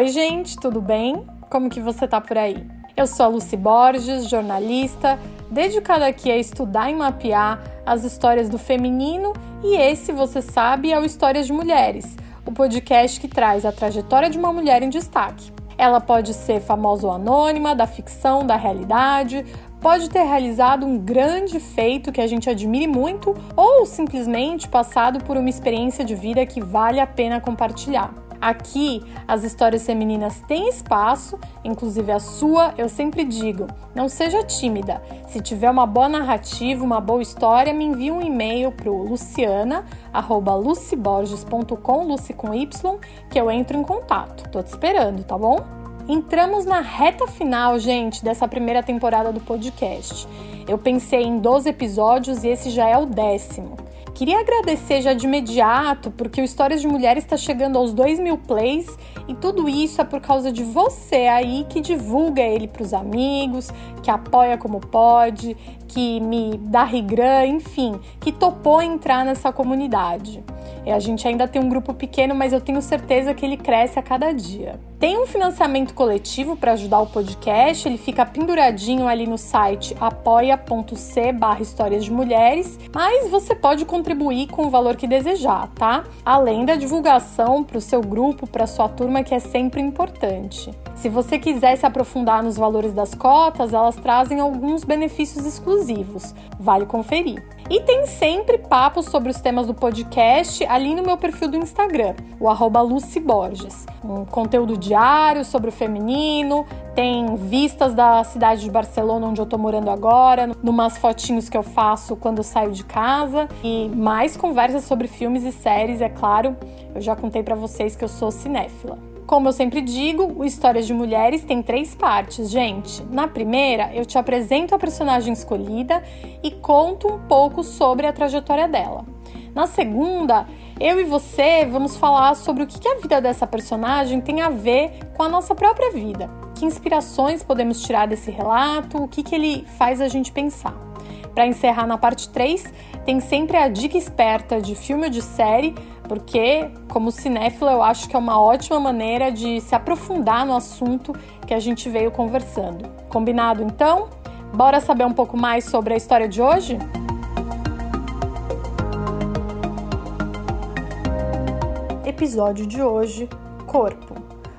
Oi, gente, tudo bem? Como que você tá por aí? Eu sou a Lucy Borges, jornalista, dedicada aqui a estudar e mapear as histórias do feminino e esse, você sabe, é o Histórias de Mulheres, o podcast que traz a trajetória de uma mulher em destaque. Ela pode ser famosa ou anônima, da ficção, da realidade, pode ter realizado um grande feito que a gente admire muito ou simplesmente passado por uma experiência de vida que vale a pena compartilhar. Aqui, as histórias femininas têm espaço, inclusive a sua, eu sempre digo, não seja tímida. Se tiver uma boa narrativa, uma boa história, me envie um e-mail para luciana@luciborges.com, luci com y, que eu entro em contato. Tô te esperando, tá bom? Entramos na reta final, gente, dessa primeira temporada do podcast. Eu pensei em 12 episódios e esse já é o décimo. Queria agradecer já de imediato, porque o Histórias de Mulheres está chegando aos 2 mil plays e tudo isso é por causa de você aí que divulga ele para os amigos, que apoia como pode, que me dá rigrã, enfim, que topou entrar nessa comunidade. E a gente ainda tem um grupo pequeno, mas eu tenho certeza que ele cresce a cada dia. Tem um financiamento coletivo para ajudar o podcast, ele fica penduradinho ali no site apoia.c barra histórias de mulheres, mas você pode contribuir com o valor que desejar, tá? Além da divulgação para o seu grupo, para sua turma, que é sempre importante. Se você quiser se aprofundar nos valores das cotas, elas trazem alguns benefícios exclusivos. Vale conferir. E tem sempre papos sobre os temas do podcast ali no meu perfil do Instagram, o arroba Borges. Um conteúdo diário sobre o feminino, tem vistas da cidade de Barcelona, onde eu tô morando agora, numas fotinhos que eu faço quando eu saio de casa e mais conversas sobre filmes e séries, é claro. Eu já contei para vocês que eu sou cinéfila. Como eu sempre digo, o Histórias de Mulheres tem três partes, gente. Na primeira, eu te apresento a personagem escolhida e conto um pouco sobre a trajetória dela. Na segunda, eu e você vamos falar sobre o que a vida dessa personagem tem a ver com a nossa própria vida. Que inspirações podemos tirar desse relato, o que, que ele faz a gente pensar. Para encerrar na parte 3, tem sempre a dica esperta de filme ou de série porque, como cinéfila, eu acho que é uma ótima maneira de se aprofundar no assunto que a gente veio conversando. Combinado então? Bora saber um pouco mais sobre a história de hoje? Episódio de hoje: Corpo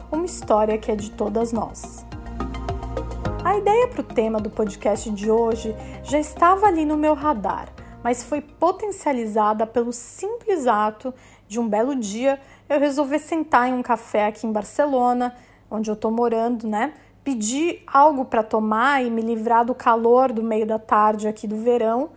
uma história que é de todas nós. A ideia para o tema do podcast de hoje já estava ali no meu radar, mas foi potencializada pelo simples ato de um belo dia eu resolvi sentar em um café aqui em Barcelona, onde eu tô morando, né? Pedir algo para tomar e me livrar do calor do meio da tarde aqui do verão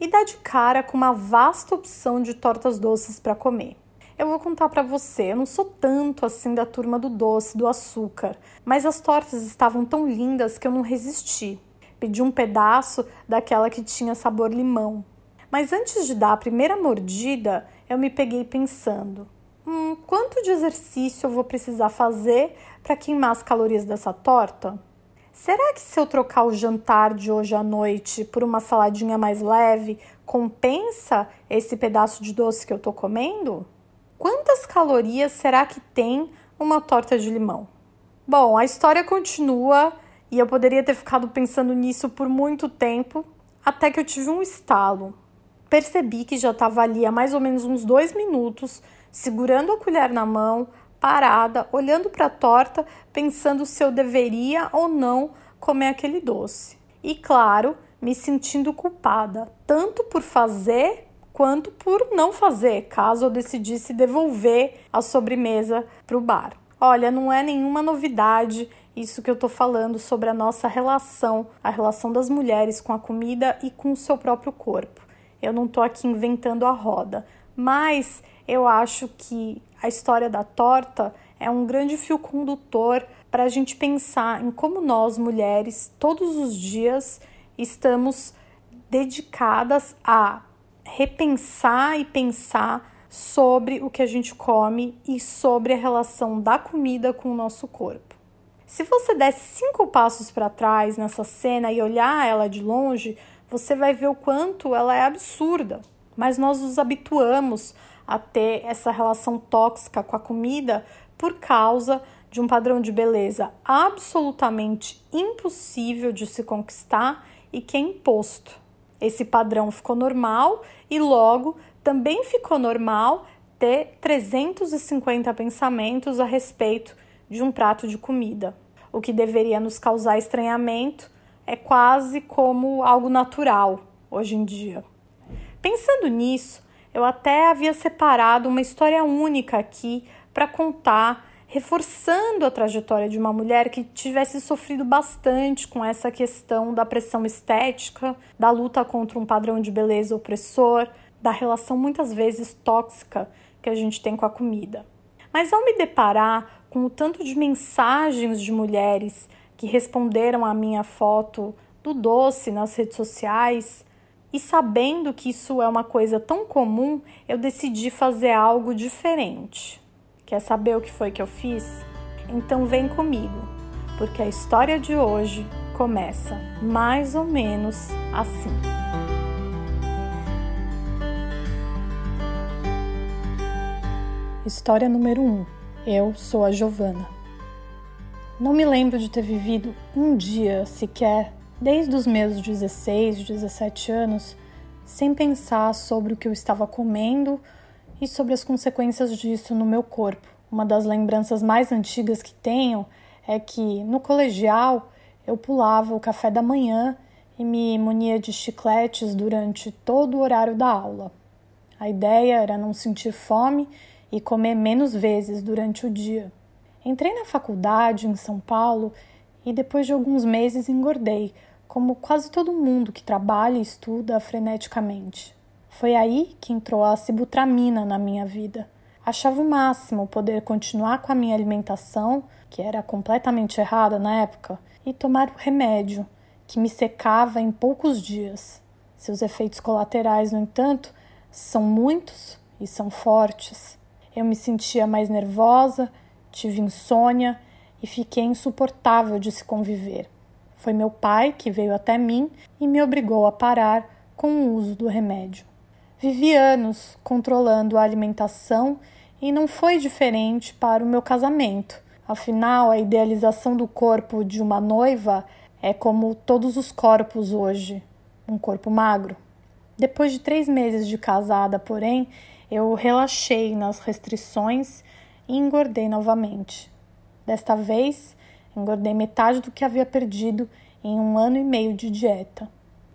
e dar de cara com uma vasta opção de tortas doces para comer. Eu vou contar para você, eu não sou tanto assim da turma do doce, do açúcar, mas as tortas estavam tão lindas que eu não resisti. Pedi um pedaço daquela que tinha sabor limão. Mas antes de dar a primeira mordida, eu me peguei pensando: hum, quanto de exercício eu vou precisar fazer para queimar as calorias dessa torta? Será que se eu trocar o jantar de hoje à noite por uma saladinha mais leve, compensa esse pedaço de doce que eu tô comendo? Quantas calorias será que tem uma torta de limão? Bom, a história continua e eu poderia ter ficado pensando nisso por muito tempo, até que eu tive um estalo percebi que já estava ali há mais ou menos uns dois minutos, segurando a colher na mão, parada, olhando para a torta, pensando se eu deveria ou não comer aquele doce. E claro, me sentindo culpada, tanto por fazer quanto por não fazer, caso eu decidisse devolver a sobremesa para o bar. Olha, não é nenhuma novidade isso que eu tô falando sobre a nossa relação, a relação das mulheres com a comida e com o seu próprio corpo. Eu não estou aqui inventando a roda, mas eu acho que a história da torta é um grande fio condutor para a gente pensar em como nós, mulheres, todos os dias estamos dedicadas a repensar e pensar sobre o que a gente come e sobre a relação da comida com o nosso corpo. Se você der cinco passos para trás nessa cena e olhar ela de longe, você vai ver o quanto ela é absurda. Mas nós nos habituamos a ter essa relação tóxica com a comida por causa de um padrão de beleza absolutamente impossível de se conquistar e que é imposto. Esse padrão ficou normal e logo também ficou normal ter 350 pensamentos a respeito de um prato de comida. O que deveria nos causar estranhamento é quase como algo natural hoje em dia. Pensando nisso, eu até havia separado uma história única aqui para contar, reforçando a trajetória de uma mulher que tivesse sofrido bastante com essa questão da pressão estética, da luta contra um padrão de beleza opressor, da relação muitas vezes tóxica que a gente tem com a comida. Mas ao me deparar com o tanto de mensagens de mulheres que responderam à minha foto do doce nas redes sociais, e sabendo que isso é uma coisa tão comum, eu decidi fazer algo diferente. Quer saber o que foi que eu fiz? Então vem comigo, porque a história de hoje começa mais ou menos assim. História número 1. Um. Eu sou a Giovana. Não me lembro de ter vivido um dia sequer desde os meus 16, 17 anos, sem pensar sobre o que eu estava comendo e sobre as consequências disso no meu corpo. Uma das lembranças mais antigas que tenho é que no colegial eu pulava o café da manhã e me munia de chicletes durante todo o horário da aula. A ideia era não sentir fome e comer menos vezes durante o dia. Entrei na faculdade em São Paulo e depois de alguns meses engordei, como quase todo mundo que trabalha e estuda freneticamente. Foi aí que entrou a sibutramina na minha vida. Achava o máximo poder continuar com a minha alimentação, que era completamente errada na época, e tomar o remédio, que me secava em poucos dias. Seus efeitos colaterais, no entanto, são muitos e são fortes. Eu me sentia mais nervosa, tive insônia e fiquei insuportável de se conviver. Foi meu pai que veio até mim e me obrigou a parar com o uso do remédio. Vivi anos controlando a alimentação e não foi diferente para o meu casamento. Afinal, a idealização do corpo de uma noiva é como todos os corpos hoje um corpo magro. Depois de três meses de casada, porém, eu relaxei nas restrições e engordei novamente. Desta vez, Engordei metade do que havia perdido em um ano e meio de dieta.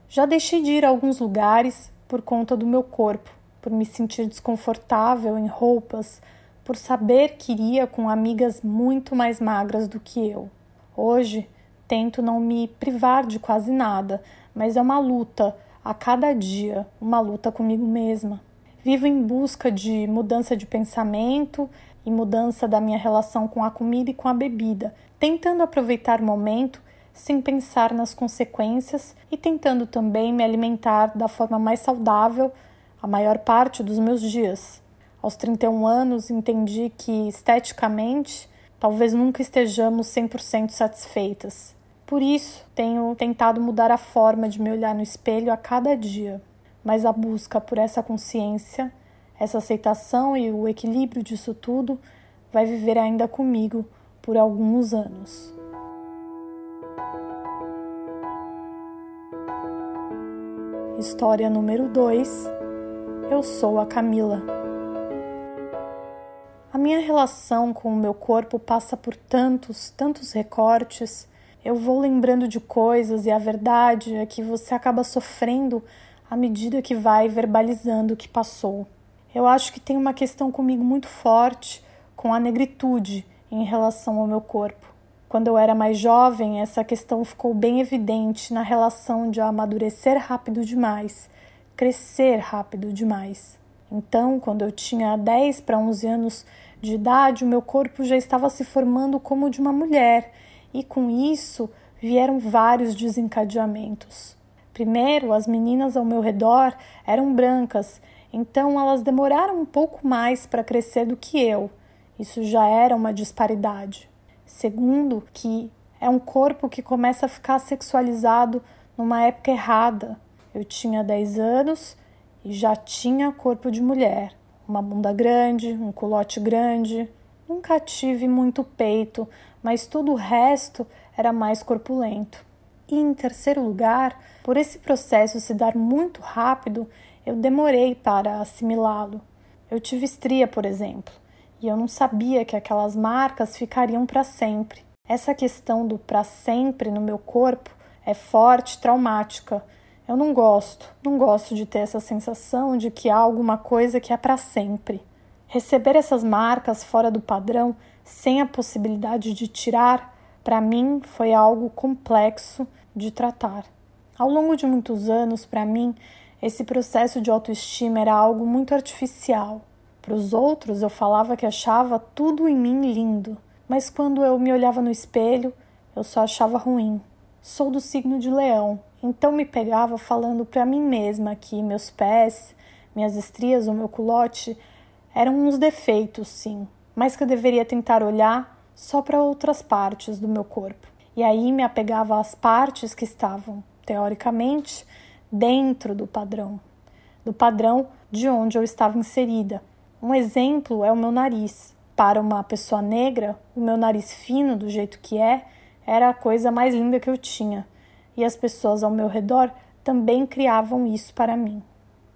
Já deixei de ir a alguns lugares por conta do meu corpo, por me sentir desconfortável em roupas, por saber que iria com amigas muito mais magras do que eu. Hoje, tento não me privar de quase nada, mas é uma luta a cada dia, uma luta comigo mesma. Vivo em busca de mudança de pensamento e mudança da minha relação com a comida e com a bebida, tentando aproveitar o momento sem pensar nas consequências e tentando também me alimentar da forma mais saudável a maior parte dos meus dias. Aos 31 anos, entendi que esteticamente talvez nunca estejamos 100% satisfeitas. Por isso, tenho tentado mudar a forma de me olhar no espelho a cada dia. Mas a busca por essa consciência, essa aceitação e o equilíbrio disso tudo vai viver ainda comigo por alguns anos. História número 2 Eu sou a Camila. A minha relação com o meu corpo passa por tantos, tantos recortes. Eu vou lembrando de coisas e a verdade é que você acaba sofrendo à medida que vai verbalizando o que passou. Eu acho que tem uma questão comigo muito forte com a negritude em relação ao meu corpo. Quando eu era mais jovem, essa questão ficou bem evidente na relação de amadurecer rápido demais, crescer rápido demais. Então, quando eu tinha 10 para 11 anos de idade, o meu corpo já estava se formando como o de uma mulher, e com isso vieram vários desencadeamentos. Primeiro, as meninas ao meu redor eram brancas, então elas demoraram um pouco mais para crescer do que eu. Isso já era uma disparidade. Segundo, que é um corpo que começa a ficar sexualizado numa época errada. Eu tinha 10 anos e já tinha corpo de mulher, uma bunda grande, um culote grande, Nunca tive muito peito, mas todo o resto era mais corpulento. E em terceiro lugar, por esse processo se dar muito rápido, eu demorei para assimilá-lo. Eu tive estria, por exemplo, e eu não sabia que aquelas marcas ficariam para sempre. Essa questão do para sempre no meu corpo é forte, traumática. Eu não gosto, não gosto de ter essa sensação de que há alguma coisa que é para sempre. Receber essas marcas fora do padrão, sem a possibilidade de tirar, para mim foi algo complexo de tratar. Ao longo de muitos anos, para mim, esse processo de autoestima era algo muito artificial. Para os outros, eu falava que achava tudo em mim lindo, mas quando eu me olhava no espelho, eu só achava ruim. Sou do signo de Leão, então me pegava falando para mim mesma que meus pés, minhas estrias ou meu culote eram uns defeitos, sim, mas que eu deveria tentar olhar só para outras partes do meu corpo. E aí me apegava às partes que estavam, teoricamente, dentro do padrão, do padrão de onde eu estava inserida. Um exemplo é o meu nariz. Para uma pessoa negra, o meu nariz fino, do jeito que é, era a coisa mais linda que eu tinha, e as pessoas ao meu redor também criavam isso para mim.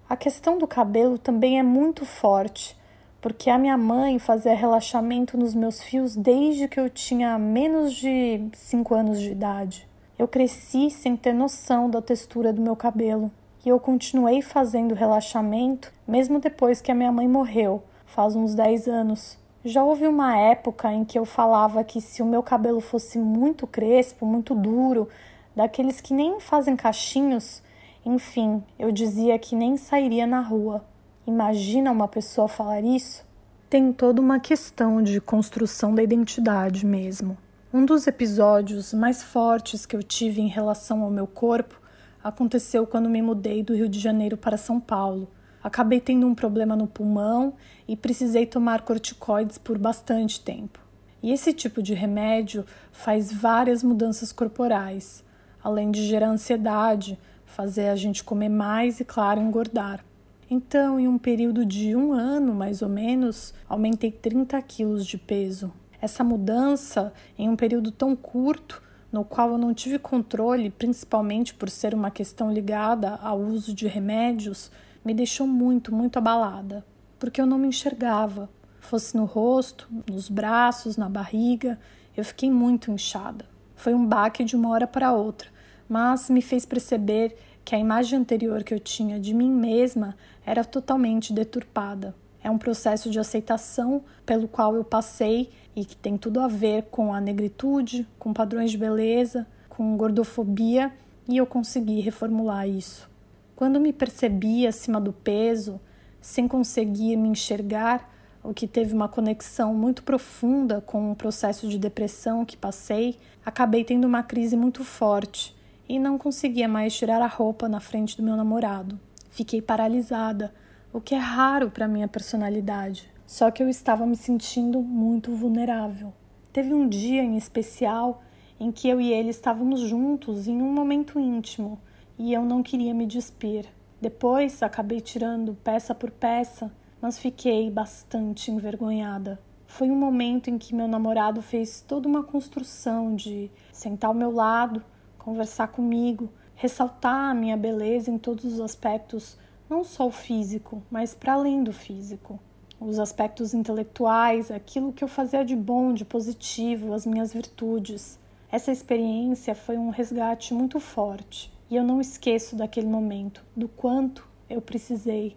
A questão do cabelo também é muito forte porque a minha mãe fazia relaxamento nos meus fios desde que eu tinha menos de 5 anos de idade. Eu cresci sem ter noção da textura do meu cabelo e eu continuei fazendo relaxamento mesmo depois que a minha mãe morreu, faz uns 10 anos. Já houve uma época em que eu falava que se o meu cabelo fosse muito crespo, muito duro, daqueles que nem fazem cachinhos, enfim, eu dizia que nem sairia na rua. Imagina uma pessoa falar isso? Tem toda uma questão de construção da identidade mesmo. Um dos episódios mais fortes que eu tive em relação ao meu corpo aconteceu quando me mudei do Rio de Janeiro para São Paulo. Acabei tendo um problema no pulmão e precisei tomar corticoides por bastante tempo. E esse tipo de remédio faz várias mudanças corporais, além de gerar ansiedade, fazer a gente comer mais e, claro, engordar. Então, em um período de um ano mais ou menos, aumentei 30 quilos de peso. Essa mudança, em um período tão curto, no qual eu não tive controle, principalmente por ser uma questão ligada ao uso de remédios, me deixou muito, muito abalada, porque eu não me enxergava. Fosse no rosto, nos braços, na barriga, eu fiquei muito inchada. Foi um baque de uma hora para outra, mas me fez perceber que a imagem anterior que eu tinha de mim mesma era totalmente deturpada. É um processo de aceitação pelo qual eu passei e que tem tudo a ver com a negritude, com padrões de beleza, com gordofobia, e eu consegui reformular isso. Quando me percebi acima do peso, sem conseguir me enxergar, o que teve uma conexão muito profunda com o processo de depressão que passei, acabei tendo uma crise muito forte e não conseguia mais tirar a roupa na frente do meu namorado. Fiquei paralisada, o que é raro para minha personalidade. Só que eu estava me sentindo muito vulnerável. Teve um dia em especial em que eu e ele estávamos juntos em um momento íntimo e eu não queria me despir. Depois acabei tirando peça por peça, mas fiquei bastante envergonhada. Foi um momento em que meu namorado fez toda uma construção de sentar ao meu lado conversar comigo, ressaltar a minha beleza em todos os aspectos, não só o físico, mas para além do físico. Os aspectos intelectuais, aquilo que eu fazia de bom, de positivo, as minhas virtudes. Essa experiência foi um resgate muito forte e eu não esqueço daquele momento, do quanto eu precisei.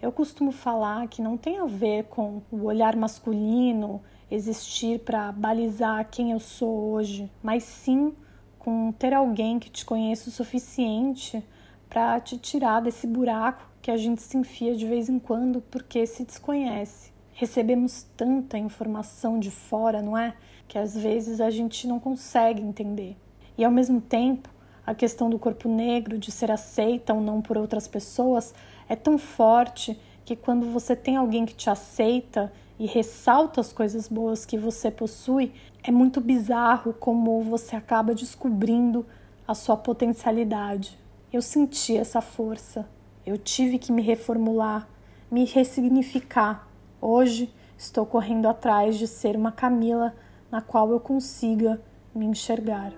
Eu costumo falar que não tem a ver com o olhar masculino existir para balizar quem eu sou hoje, mas sim com ter alguém que te conheça o suficiente para te tirar desse buraco que a gente se enfia de vez em quando porque se desconhece. Recebemos tanta informação de fora, não é? Que às vezes a gente não consegue entender. E ao mesmo tempo, a questão do corpo negro, de ser aceita ou não por outras pessoas, é tão forte que quando você tem alguém que te aceita e ressalta as coisas boas que você possui, é muito bizarro como você acaba descobrindo a sua potencialidade. Eu senti essa força. Eu tive que me reformular, me ressignificar. Hoje estou correndo atrás de ser uma Camila na qual eu consiga me enxergar.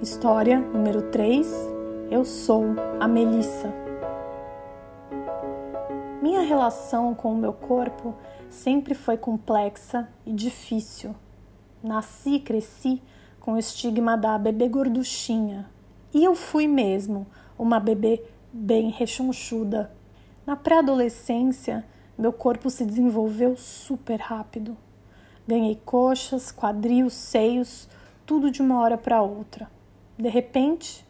História número 3 Eu sou a Melissa. Minha relação com o meu corpo sempre foi complexa e difícil. Nasci e cresci com o estigma da bebê gorduchinha. E eu fui mesmo uma bebê bem rechonchuda. Na pré-adolescência, meu corpo se desenvolveu super rápido. Ganhei coxas, quadril, seios, tudo de uma hora para outra. De repente,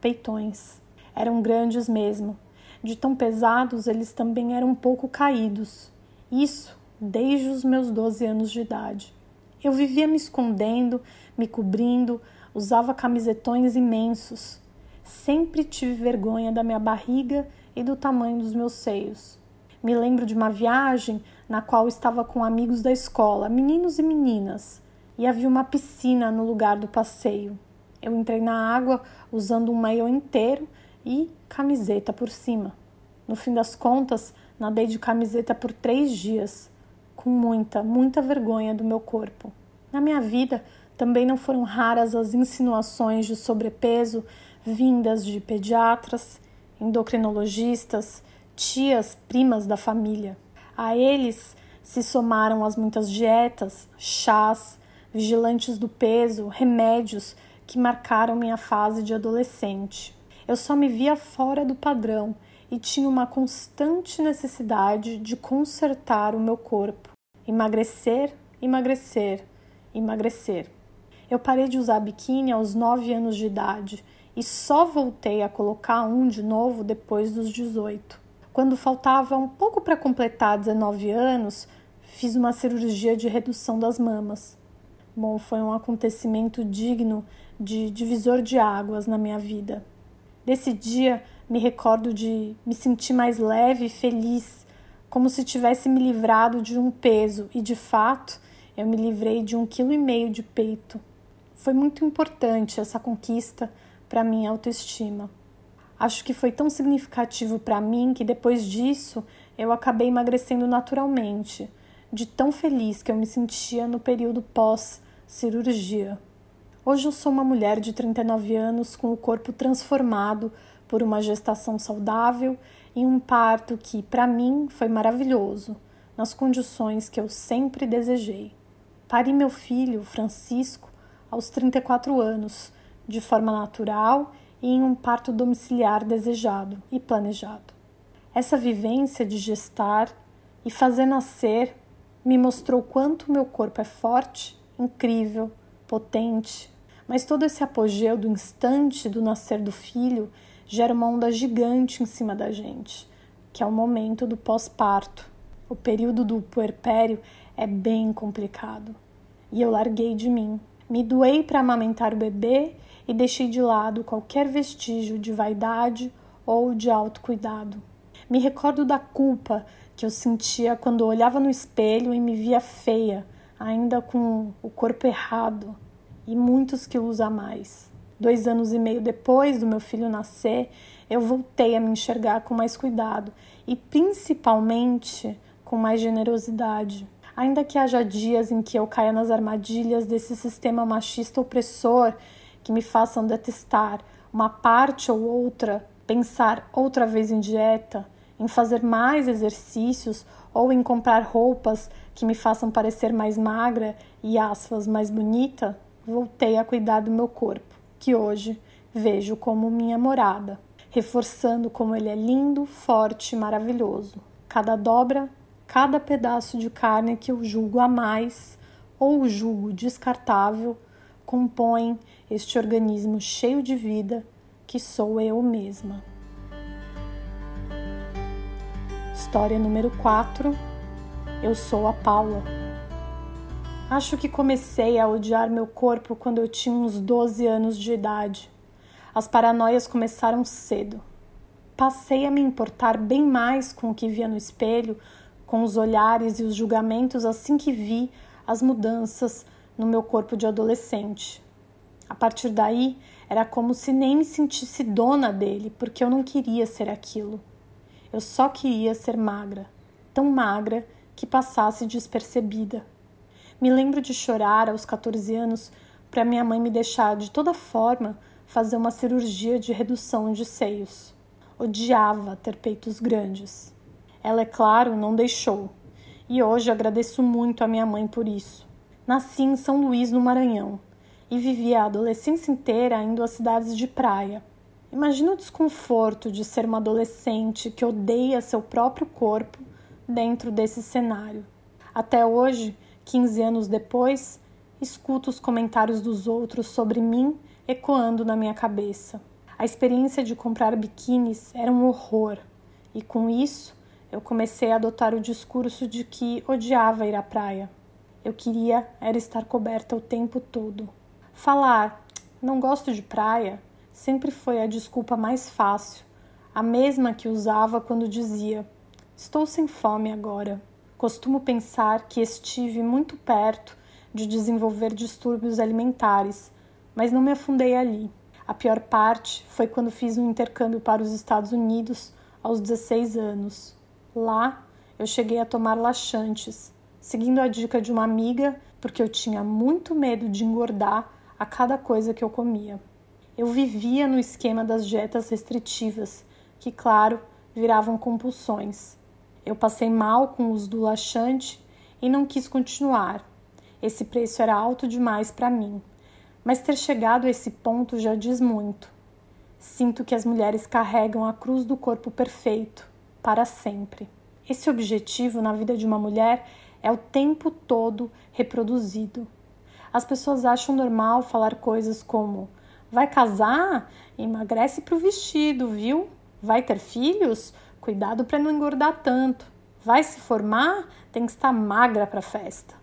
peitões. Eram grandes mesmo. De tão pesados, eles também eram um pouco caídos. Isso desde os meus 12 anos de idade. Eu vivia me escondendo, me cobrindo, usava camisetões imensos. Sempre tive vergonha da minha barriga e do tamanho dos meus seios. Me lembro de uma viagem na qual estava com amigos da escola, meninos e meninas, e havia uma piscina no lugar do passeio. Eu entrei na água usando um maiô inteiro e camiseta por cima. No fim das contas, nadei de camiseta por três dias, com muita, muita vergonha do meu corpo. Na minha vida, também não foram raras as insinuações de sobrepeso vindas de pediatras, endocrinologistas, tias, primas da família. A eles se somaram as muitas dietas, chás, vigilantes do peso, remédios que marcaram minha fase de adolescente. Eu só me via fora do padrão e tinha uma constante necessidade de consertar o meu corpo. Emagrecer, emagrecer, emagrecer. Eu parei de usar biquíni aos 9 anos de idade e só voltei a colocar um de novo depois dos 18. Quando faltava um pouco para completar 19 anos, fiz uma cirurgia de redução das mamas. Bom, foi um acontecimento digno de divisor de águas na minha vida. Desse dia, me recordo de me sentir mais leve e feliz, como se tivesse me livrado de um peso, e de fato, eu me livrei de um quilo e meio de peito. Foi muito importante essa conquista para minha autoestima. Acho que foi tão significativo para mim que depois disso eu acabei emagrecendo naturalmente de tão feliz que eu me sentia no período pós-cirurgia. Hoje eu sou uma mulher de 39 anos com o corpo transformado por uma gestação saudável e um parto que, para mim, foi maravilhoso, nas condições que eu sempre desejei. Pari meu filho, Francisco, aos 34 anos, de forma natural e em um parto domiciliar desejado e planejado. Essa vivência de gestar e fazer nascer me mostrou quanto meu corpo é forte, incrível, potente, mas todo esse apogeu do instante do nascer do filho gera uma onda gigante em cima da gente, que é o momento do pós-parto. O período do puerpério é bem complicado. E eu larguei de mim. Me doei para amamentar o bebê e deixei de lado qualquer vestígio de vaidade ou de autocuidado. Me recordo da culpa que eu sentia quando olhava no espelho e me via feia, ainda com o corpo errado e muitos quilos a mais. Dois anos e meio depois do meu filho nascer, eu voltei a me enxergar com mais cuidado e principalmente com mais generosidade. Ainda que haja dias em que eu caia nas armadilhas desse sistema machista opressor que me façam detestar uma parte ou outra, pensar outra vez em dieta, em fazer mais exercícios ou em comprar roupas que me façam parecer mais magra e aspas mais bonita, voltei a cuidar do meu corpo, que hoje vejo como minha morada, reforçando como ele é lindo, forte e maravilhoso. Cada dobra, cada pedaço de carne que eu julgo a mais ou julgo descartável compõem este organismo cheio de vida que sou eu mesma. História número 4 Eu sou a Paula. Acho que comecei a odiar meu corpo quando eu tinha uns 12 anos de idade. As paranoias começaram cedo. Passei a me importar bem mais com o que via no espelho, com os olhares e os julgamentos assim que vi as mudanças no meu corpo de adolescente. A partir daí, Era como se nem me sentisse dona dele, porque eu não queria ser aquilo. Eu só queria ser magra, tão magra que passasse despercebida. Me lembro de chorar aos 14 anos para minha mãe me deixar de toda forma fazer uma cirurgia de redução de seios. Odiava ter peitos grandes. Ela, é claro, não deixou. E hoje agradeço muito a minha mãe por isso. Nasci em São Luís, no Maranhão, e vivi a adolescência inteira indo às cidades de praia. Imagina o desconforto de ser uma adolescente que odeia seu próprio corpo dentro desse cenário. Até hoje, 15 anos depois, escuto os comentários dos outros sobre mim ecoando na minha cabeça. A experiência de comprar biquínis era um horror, e com isso eu comecei a adotar o discurso de que odiava ir à praia. Eu queria era estar coberta o tempo todo. Falar não gosto de praia sempre foi a desculpa mais fácil, a mesma que usava quando dizia: Estou sem fome agora. Costumo pensar que estive muito perto de desenvolver distúrbios alimentares, mas não me afundei ali. A pior parte foi quando fiz um intercâmbio para os Estados Unidos aos 16 anos. Lá, eu cheguei a tomar laxantes, seguindo a dica de uma amiga, porque eu tinha muito medo de engordar a cada coisa que eu comia. Eu vivia no esquema das dietas restritivas, que, claro, viravam compulsões. Eu passei mal com o uso do laxante e não quis continuar. Esse preço era alto demais para mim. Mas ter chegado a esse ponto já diz muito. Sinto que as mulheres carregam a cruz do corpo perfeito para sempre. Esse objetivo na vida de uma mulher é o tempo todo reproduzido. As pessoas acham normal falar coisas como: vai casar? Emagrece para o vestido, viu? Vai ter filhos? Cuidado para não engordar tanto. Vai se formar? Tem que estar magra para a festa.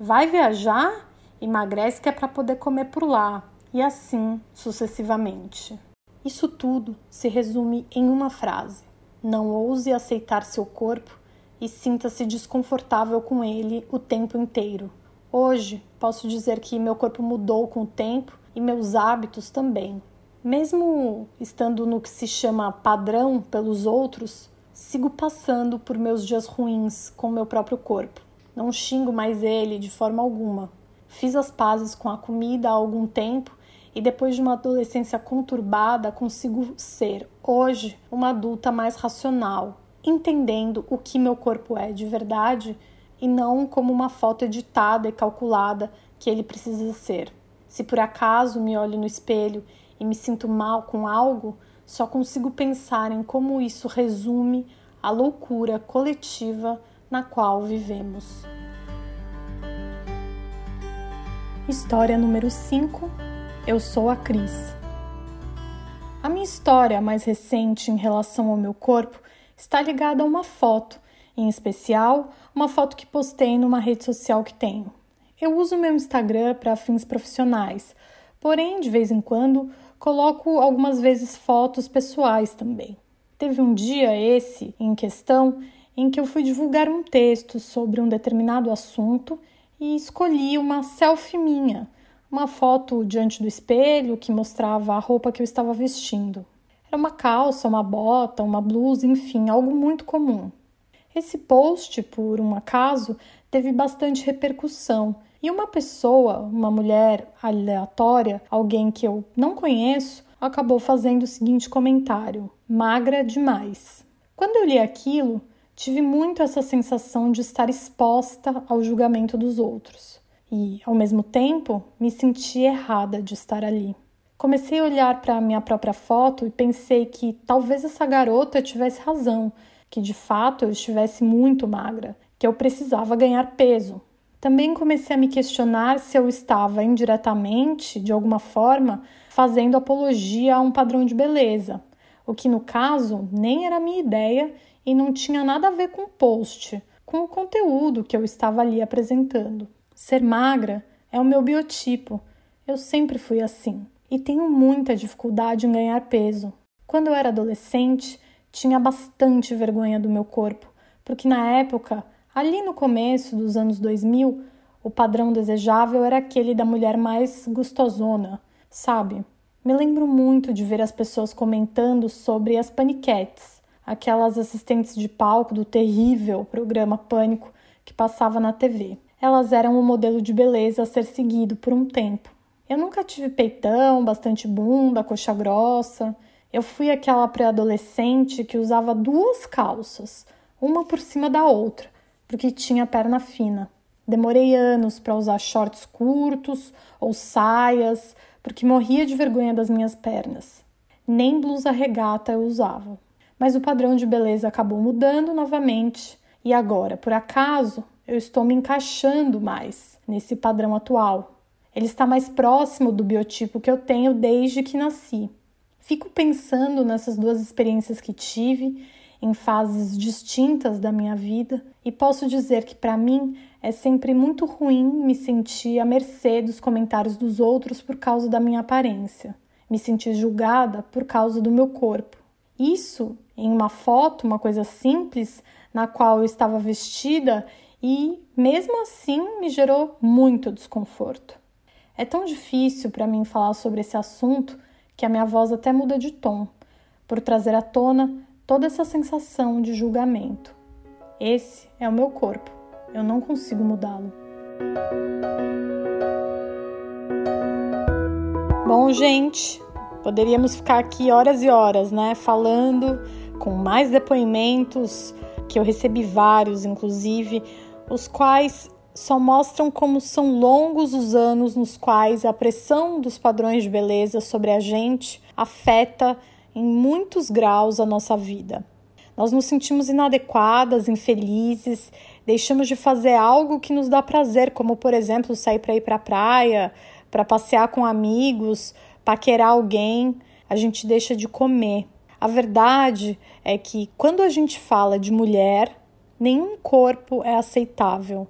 Vai viajar? Emagrece que é para poder comer por lá. E assim sucessivamente. Isso tudo se resume em uma frase: não ouse aceitar seu corpo e sinta-se desconfortável com ele o tempo inteiro. Hoje, posso dizer que meu corpo mudou com o tempo e meus hábitos também. Mesmo estando no que se chama padrão pelos outros, sigo passando por meus dias ruins com meu próprio corpo. Não xingo mais ele de forma alguma. Fiz as pazes com a comida há algum tempo e depois de uma adolescência conturbada, consigo ser hoje uma adulta mais racional, entendendo o que meu corpo é de verdade e não como uma foto editada e calculada que ele precisa ser. Se por acaso me olho no espelho e me sinto mal com algo, só consigo pensar em como isso resume a loucura coletiva na qual vivemos. História número 5 Eu sou a Cris. A minha história mais recente em relação ao meu corpo está ligada a uma foto, em especial uma foto que postei numa rede social que tenho. Eu uso meu Instagram para fins profissionais, porém, de vez em quando, coloco algumas vezes fotos pessoais também. Teve um dia esse em questão em que eu fui divulgar um texto sobre um determinado assunto e escolhi uma selfie minha, uma foto diante do espelho que mostrava a roupa que eu estava vestindo. Era uma calça, uma bota, uma blusa, enfim, algo muito comum. Esse post, por um acaso, teve bastante repercussão e uma pessoa, uma mulher aleatória, alguém que eu não conheço, acabou fazendo o seguinte comentário: magra demais. Quando eu li aquilo, tive muito essa sensação de estar exposta ao julgamento dos outros e, ao mesmo tempo, me senti errada de estar ali. Comecei a olhar para a minha própria foto e pensei que talvez essa garota tivesse razão que de fato eu estivesse muito magra, que eu precisava ganhar peso. Também comecei a me questionar se eu estava indiretamente, de alguma forma, fazendo apologia a um padrão de beleza, o que no caso nem era minha ideia e não tinha nada a ver com o post, com o conteúdo que eu estava ali apresentando. Ser magra é o meu biotipo, eu sempre fui assim e tenho muita dificuldade em ganhar peso. Quando eu era adolescente, tinha bastante vergonha do meu corpo, porque na época, ali no começo dos anos 2000, o padrão desejável era aquele da mulher mais gostosona, sabe? Me lembro muito de ver as pessoas comentando sobre as paniquetes, aquelas assistentes de palco do terrível programa Pânico que passava na TV. Elas eram o modelo de beleza a ser seguido por um tempo. Eu nunca tive peitão, bastante bunda, coxa grossa. Eu fui aquela pré-adolescente que usava duas calças, uma por cima da outra, porque tinha perna fina. Demorei anos para usar shorts curtos ou saias, porque morria de vergonha das minhas pernas. Nem blusa regata eu usava. Mas o padrão de beleza acabou mudando novamente e agora, por acaso, eu estou me encaixando mais nesse padrão atual. Ele está mais próximo do biotipo que eu tenho desde que nasci. Fico pensando nessas duas experiências que tive em fases distintas da minha vida e posso dizer que para mim é sempre muito ruim me sentir à mercê dos comentários dos outros por causa da minha aparência, me sentir julgada por causa do meu corpo. Isso em uma foto, uma coisa simples, na qual eu estava vestida e mesmo assim me gerou muito desconforto. É tão difícil para mim falar sobre esse assunto que a minha voz até muda de tom, por trazer à tona toda essa sensação de julgamento. Esse é o meu corpo. Eu não consigo mudá-lo. Bom, gente, poderíamos ficar aqui horas e horas, né, falando com mais depoimentos que eu recebi vários, inclusive, os quais só mostram como são longos os anos nos quais a pressão dos padrões de beleza sobre a gente afeta em muitos graus a nossa vida. Nós nos sentimos inadequadas, infelizes, deixamos de fazer algo que nos dá prazer, como por exemplo sair para ir para a praia, para passear com amigos, paquerar alguém, a gente deixa de comer. A verdade é que quando a gente fala de mulher, nenhum corpo é aceitável,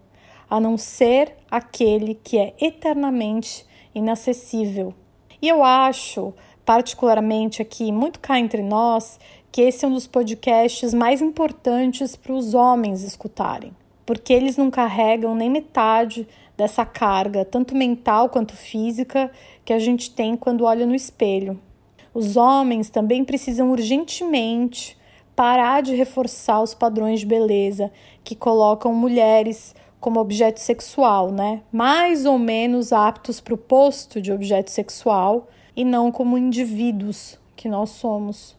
a não ser aquele que é eternamente inacessível. E eu acho, particularmente aqui, muito cá entre nós, que esse é um dos podcasts mais importantes para os homens escutarem, porque eles não carregam nem metade dessa carga, tanto mental quanto física, que a gente tem quando olha no espelho. Os homens também precisam urgentemente parar de reforçar os padrões de beleza que colocam mulheres como objeto sexual, né? Mais ou menos aptos para o posto de objeto sexual e não como indivíduos que nós somos.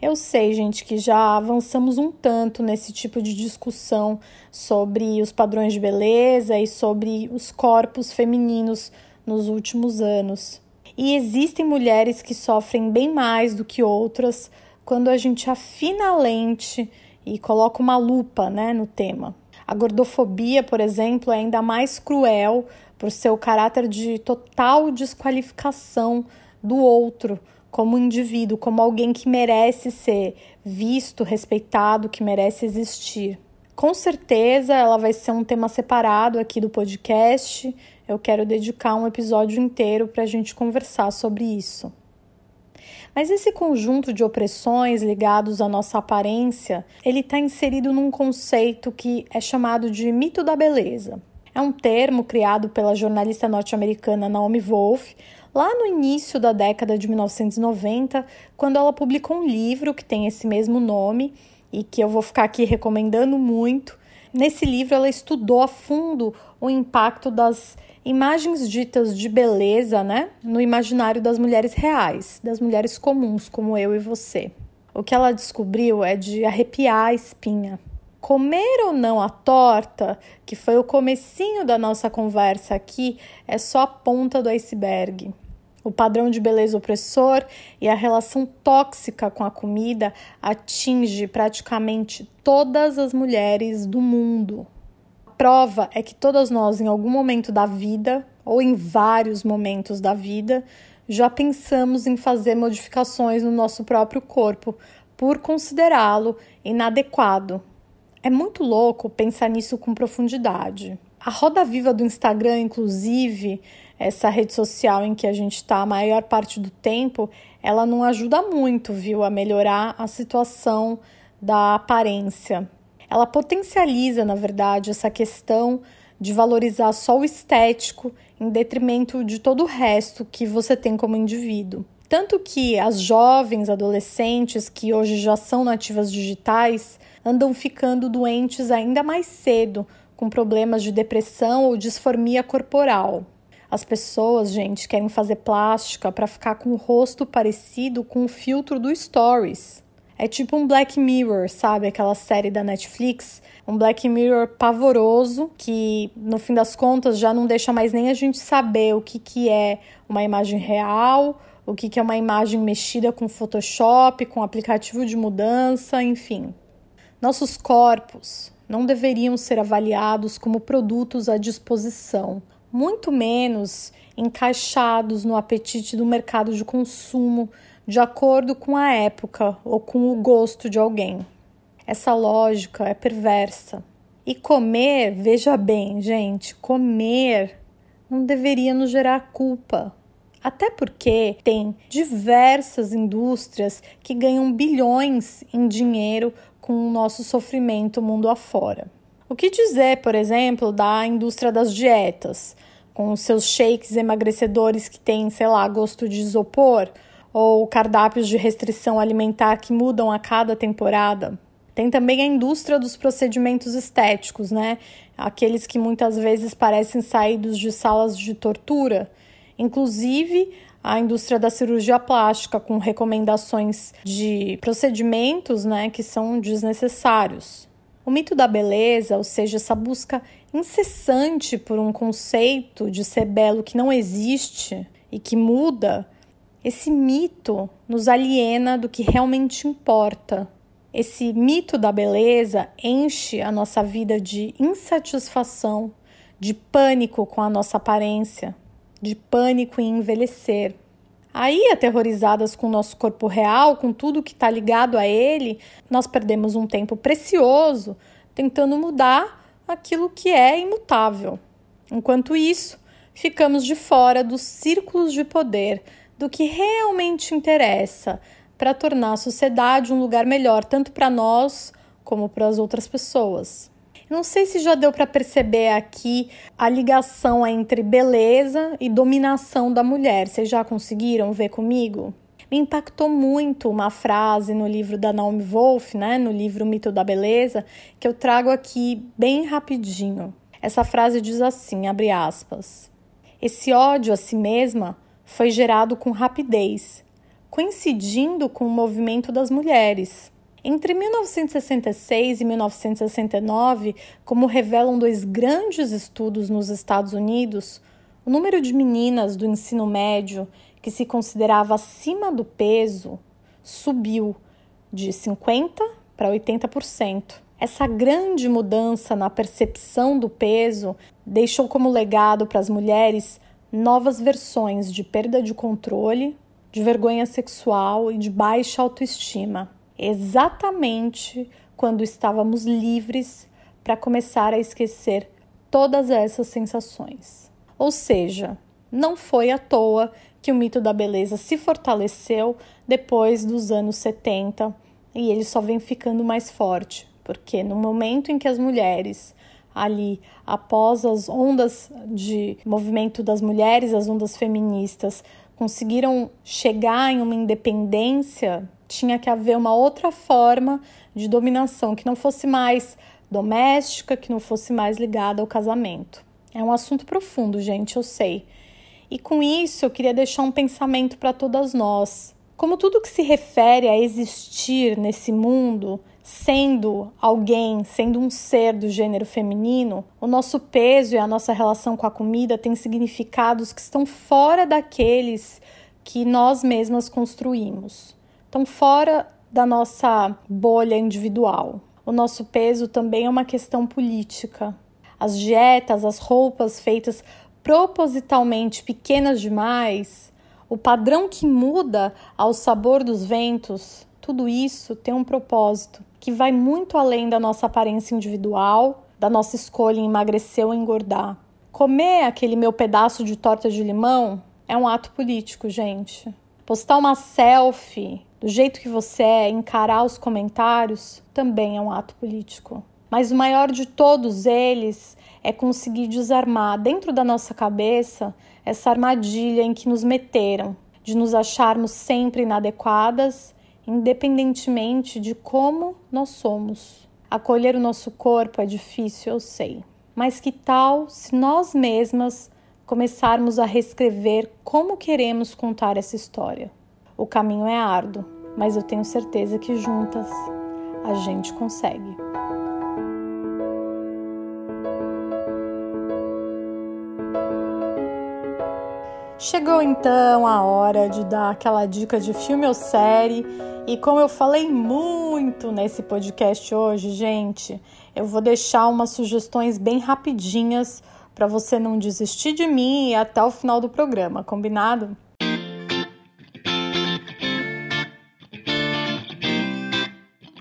Eu sei, gente, que já avançamos um tanto nesse tipo de discussão sobre os padrões de beleza e sobre os corpos femininos nos últimos anos. E existem mulheres que sofrem bem mais do que outras quando a gente afina a lente e coloca uma lupa né, no tema. A gordofobia, por exemplo, é ainda mais cruel por seu caráter de total desqualificação do outro como indivíduo, como alguém que merece ser visto, respeitado, que merece existir. Com certeza ela vai ser um tema separado aqui do podcast. Eu quero dedicar um episódio inteiro para a gente conversar sobre isso. Mas esse conjunto de opressões ligados à nossa aparência, ele está inserido num conceito que é chamado de mito da beleza. É um termo criado pela jornalista norte-americana Naomi Wolf lá no início da década de 1990, quando ela publicou um livro que tem esse mesmo nome e que eu vou ficar aqui recomendando muito. Nesse livro, ela estudou a fundo o impacto das imagens ditas de beleza, né, no imaginário das mulheres reais, das mulheres comuns, como eu e você. O que ela descobriu é de arrepiar a espinha. Comer ou não a torta, que foi o comecinho da nossa conversa aqui, é só a ponta do iceberg. O padrão de beleza opressor e a relação tóxica com a comida atinge praticamente todas as mulheres do mundo. A prova é que todas nós, em algum momento da vida, ou em vários momentos da vida, já pensamos em fazer modificações no nosso próprio corpo por considerá-lo inadequado é muito louco pensar nisso com profundidade. A roda viva do Instagram, inclusive, essa rede social em que a gente está a maior parte do tempo, ela não ajuda muito, viu, a melhorar a situação da aparência. Ela potencializa, na verdade, essa questão de valorizar só o estético em detrimento de todo o resto que você tem como indivíduo. Tanto que as jovens adolescentes que hoje já são nativas digitais andam ficando doentes ainda mais cedo, com problemas de depressão ou disformia corporal. As pessoas, gente, querem fazer plástica para ficar com o rosto parecido com o filtro do Stories. É tipo um Black Mirror, sabe? Aquela série da Netflix. Um Black Mirror pavoroso que, no fim das contas, já não deixa mais nem a gente saber o que, que é uma imagem real, o que, que é uma imagem mexida com Photoshop, com aplicativo de mudança, enfim. Nossos corpos não deveriam ser avaliados como produtos à disposição, muito menos encaixados no apetite do mercado de consumo de acordo com a época ou com o gosto de alguém. Essa lógica é perversa. E comer, veja bem, gente, comer não deveria nos gerar culpa. Até porque tem diversas indústrias que ganham bilhões em dinheiro com o nosso sofrimento mundo afora. O que dizer, por exemplo, da indústria das dietas, com seus shakes emagrecedores que têm, sei lá, gosto de isopor, ou cardápios de restrição alimentar que mudam a cada temporada? Tem também a indústria dos procedimentos estéticos, né? Aqueles que muitas vezes parecem saídos de salas de tortura. Inclusive, a indústria da cirurgia plástica, com recomendações de procedimentos né, que são desnecessários. O mito da beleza, ou seja, essa busca incessante por um conceito de ser belo que não existe e que muda, esse mito nos aliena do que realmente importa. Esse mito da beleza enche a nossa vida de insatisfação, de pânico com a nossa aparência, de pânico em envelhecer. Aí, aterrorizadas com o nosso corpo real, com tudo que está ligado a ele, nós perdemos um tempo precioso tentando mudar aquilo que é imutável. Enquanto isso, ficamos de fora dos círculos de poder, do que realmente interessa para tornar a sociedade um lugar melhor, tanto para nós como para as outras pessoas. Não sei se já deu para perceber aqui a ligação entre beleza e dominação da mulher. Vocês já conseguiram ver comigo? Me impactou muito uma frase no livro da Naomi Wolf, né, no livro Mito da Beleza, que eu trago aqui bem rapidinho. Essa frase diz assim, abre aspas: Esse ódio a si mesma foi gerado com rapidez, coincidindo com o movimento das mulheres. Entre 1966 e 1969, como revelam dois grandes estudos nos Estados Unidos, o número de meninas do ensino médio que se considerava acima do peso subiu de 50% para 80%. Essa grande mudança na percepção do peso deixou como legado para as mulheres novas versões de perda de controle, de vergonha sexual e de baixa autoestima exatamente quando estávamos livres para começar a esquecer todas essas sensações. Ou seja, não foi à toa que o mito da beleza se fortaleceu depois dos anos 70 e ele só vem ficando mais forte, porque no momento em que as mulheres ali após as ondas de movimento das mulheres, as ondas feministas, conseguiram chegar em uma independência tinha que haver uma outra forma de dominação que não fosse mais doméstica, que não fosse mais ligada ao casamento. É um assunto profundo, gente, eu sei. E com isso eu queria deixar um pensamento para todas nós. Como tudo que se refere a existir nesse mundo, sendo alguém, sendo um ser do gênero feminino, o nosso peso e a nossa relação com a comida têm significados que estão fora daqueles que nós mesmas construímos estão fora da nossa bolha individual. O nosso peso também é uma questão política. As dietas, as roupas feitas propositalmente pequenas demais, o padrão que muda ao sabor dos ventos, tudo isso tem um propósito que vai muito além da nossa aparência individual, da nossa escolha em emagrecer ou engordar. Comer aquele meu pedaço de torta de limão é um ato político, gente. Postar uma selfie do jeito que você é, encarar os comentários, também é um ato político. Mas o maior de todos eles é conseguir desarmar dentro da nossa cabeça essa armadilha em que nos meteram de nos acharmos sempre inadequadas, independentemente de como nós somos. Acolher o nosso corpo é difícil, eu sei. Mas que tal se nós mesmas começarmos a reescrever como queremos contar essa história? O caminho é árduo, mas eu tenho certeza que juntas a gente consegue. Chegou então a hora de dar aquela dica de filme ou série. E como eu falei muito nesse podcast hoje, gente, eu vou deixar umas sugestões bem rapidinhas para você não desistir de mim e até o final do programa, combinado?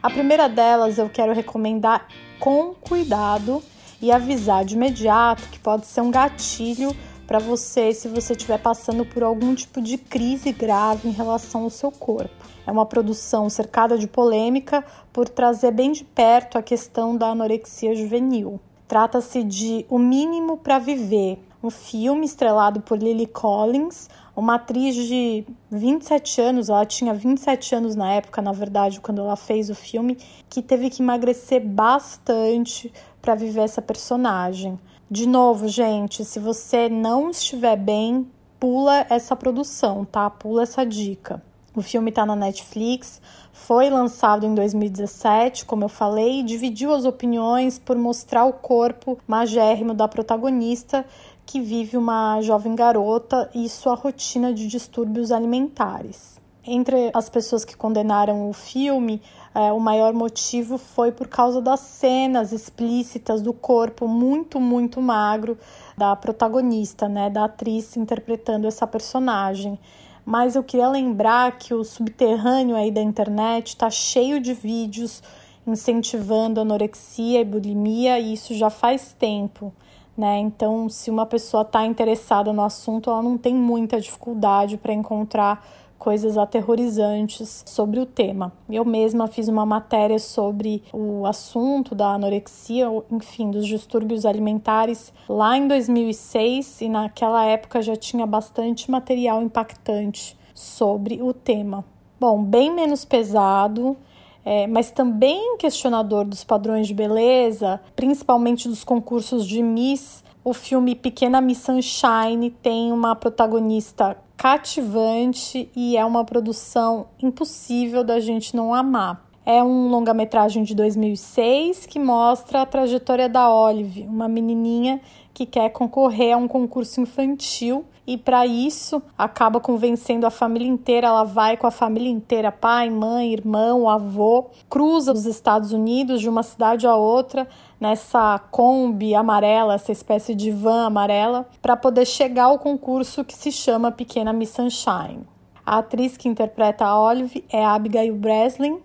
A primeira delas eu quero recomendar com cuidado e avisar de imediato que pode ser um gatilho para você se você estiver passando por algum tipo de crise grave em relação ao seu corpo. É uma produção cercada de polêmica por trazer bem de perto a questão da anorexia juvenil. Trata-se de O Mínimo para Viver, um filme estrelado por Lily Collins, uma atriz de 27 anos, ela tinha 27 anos na época, na verdade, quando ela fez o filme, que teve que emagrecer bastante para viver essa personagem. De novo, gente, se você não estiver bem, pula essa produção, tá? Pula essa dica. O filme está na Netflix, foi lançado em 2017, como eu falei, e dividiu as opiniões por mostrar o corpo magérrimo da protagonista, que vive uma jovem garota e sua rotina de distúrbios alimentares. Entre as pessoas que condenaram o filme, é, o maior motivo foi por causa das cenas explícitas do corpo muito, muito magro da protagonista, né, da atriz interpretando essa personagem. Mas eu queria lembrar que o subterrâneo aí da internet está cheio de vídeos incentivando anorexia e bulimia, e isso já faz tempo. Né? Então, se uma pessoa está interessada no assunto, ela não tem muita dificuldade para encontrar coisas aterrorizantes sobre o tema. Eu mesma fiz uma matéria sobre o assunto da anorexia, enfim, dos distúrbios alimentares lá em 2006 e naquela época já tinha bastante material impactante sobre o tema. Bom, bem menos pesado, é, mas também questionador dos padrões de beleza, principalmente dos concursos de Miss. O filme Pequena Miss Sunshine tem uma protagonista cativante e é uma produção impossível da gente não amar. É um longa-metragem de 2006 que mostra a trajetória da Olive, uma menininha que quer concorrer a um concurso infantil e para isso acaba convencendo a família inteira. Ela vai com a família inteira, pai, mãe, irmão, avô, cruza os Estados Unidos de uma cidade a outra nessa Kombi amarela, essa espécie de van amarela, para poder chegar ao concurso que se chama Pequena Miss Sunshine. A atriz que interpreta a Olive é Abigail Breslin,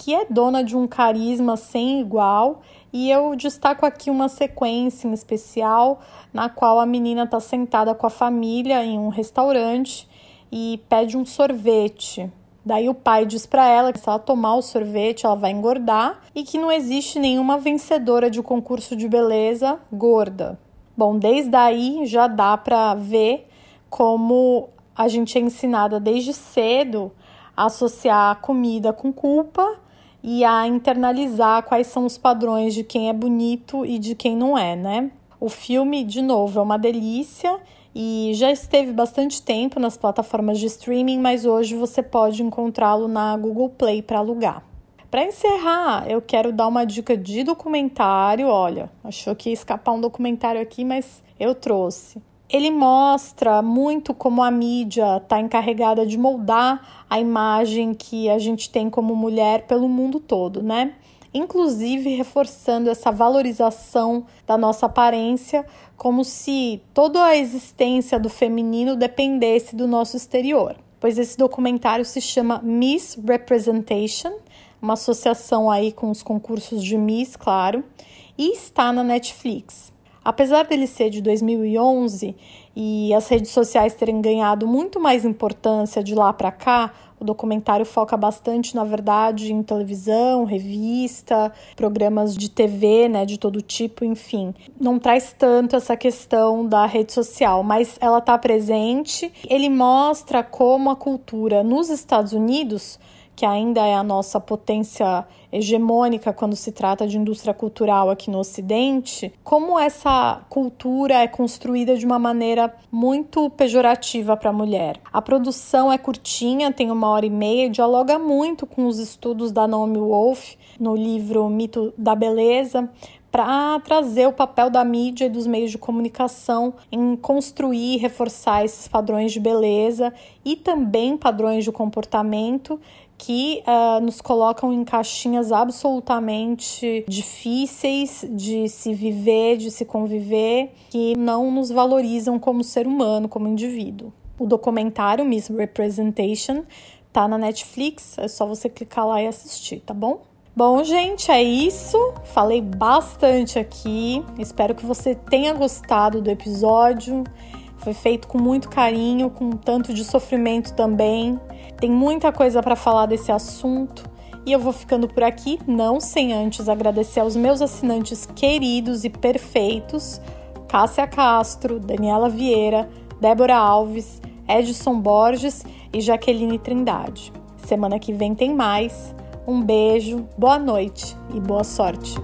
que é dona de um carisma sem igual e eu destaco aqui uma sequência em especial na qual a menina está sentada com a família em um restaurante e pede um sorvete. Daí o pai diz para ela que se ela tomar o sorvete, ela vai engordar e que não existe nenhuma vencedora de concurso de beleza gorda. Bom, desde aí já dá para ver como a gente é ensinada desde cedo a associar comida com culpa e a internalizar quais são os padrões de quem é bonito e de quem não é, né? O filme, de novo, é uma delícia e já esteve bastante tempo nas plataformas de streaming, mas hoje você pode encontrá-lo na Google Play para alugar. Para encerrar, eu quero dar uma dica de documentário. Olha, achou que ia escapar um documentário aqui, mas eu trouxe ele mostra muito como a mídia está encarregada de moldar a imagem que a gente tem como mulher pelo mundo todo, né? Inclusive reforçando essa valorização da nossa aparência, como se toda a existência do feminino dependesse do nosso exterior. Pois esse documentário se chama Miss Representation, uma associação aí com os concursos de Miss, claro, e está na Netflix. Apesar dele ser de 2011 e as redes sociais terem ganhado muito mais importância de lá para cá, o documentário foca bastante, na verdade, em televisão, revista, programas de TV, né, de todo tipo, enfim. Não traz tanto essa questão da rede social, mas ela está presente. Ele mostra como a cultura nos Estados Unidos que ainda é a nossa potência hegemônica quando se trata de indústria cultural aqui no Ocidente, como essa cultura é construída de uma maneira muito pejorativa para a mulher. A produção é curtinha, tem uma hora e meia, e dialoga muito com os estudos da Naomi Wolf no livro Mito da Beleza, para trazer o papel da mídia e dos meios de comunicação em construir e reforçar esses padrões de beleza e também padrões de comportamento que uh, nos colocam em caixinhas absolutamente difíceis de se viver, de se conviver, que não nos valorizam como ser humano, como indivíduo. O documentário Miss Representation tá na Netflix, é só você clicar lá e assistir, tá bom? Bom, gente, é isso. Falei bastante aqui. Espero que você tenha gostado do episódio. Foi feito com muito carinho, com tanto de sofrimento também. Tem muita coisa para falar desse assunto. E eu vou ficando por aqui, não sem antes agradecer aos meus assinantes queridos e perfeitos: Cássia Castro, Daniela Vieira, Débora Alves, Edson Borges e Jaqueline Trindade. Semana que vem tem mais. Um beijo, boa noite e boa sorte.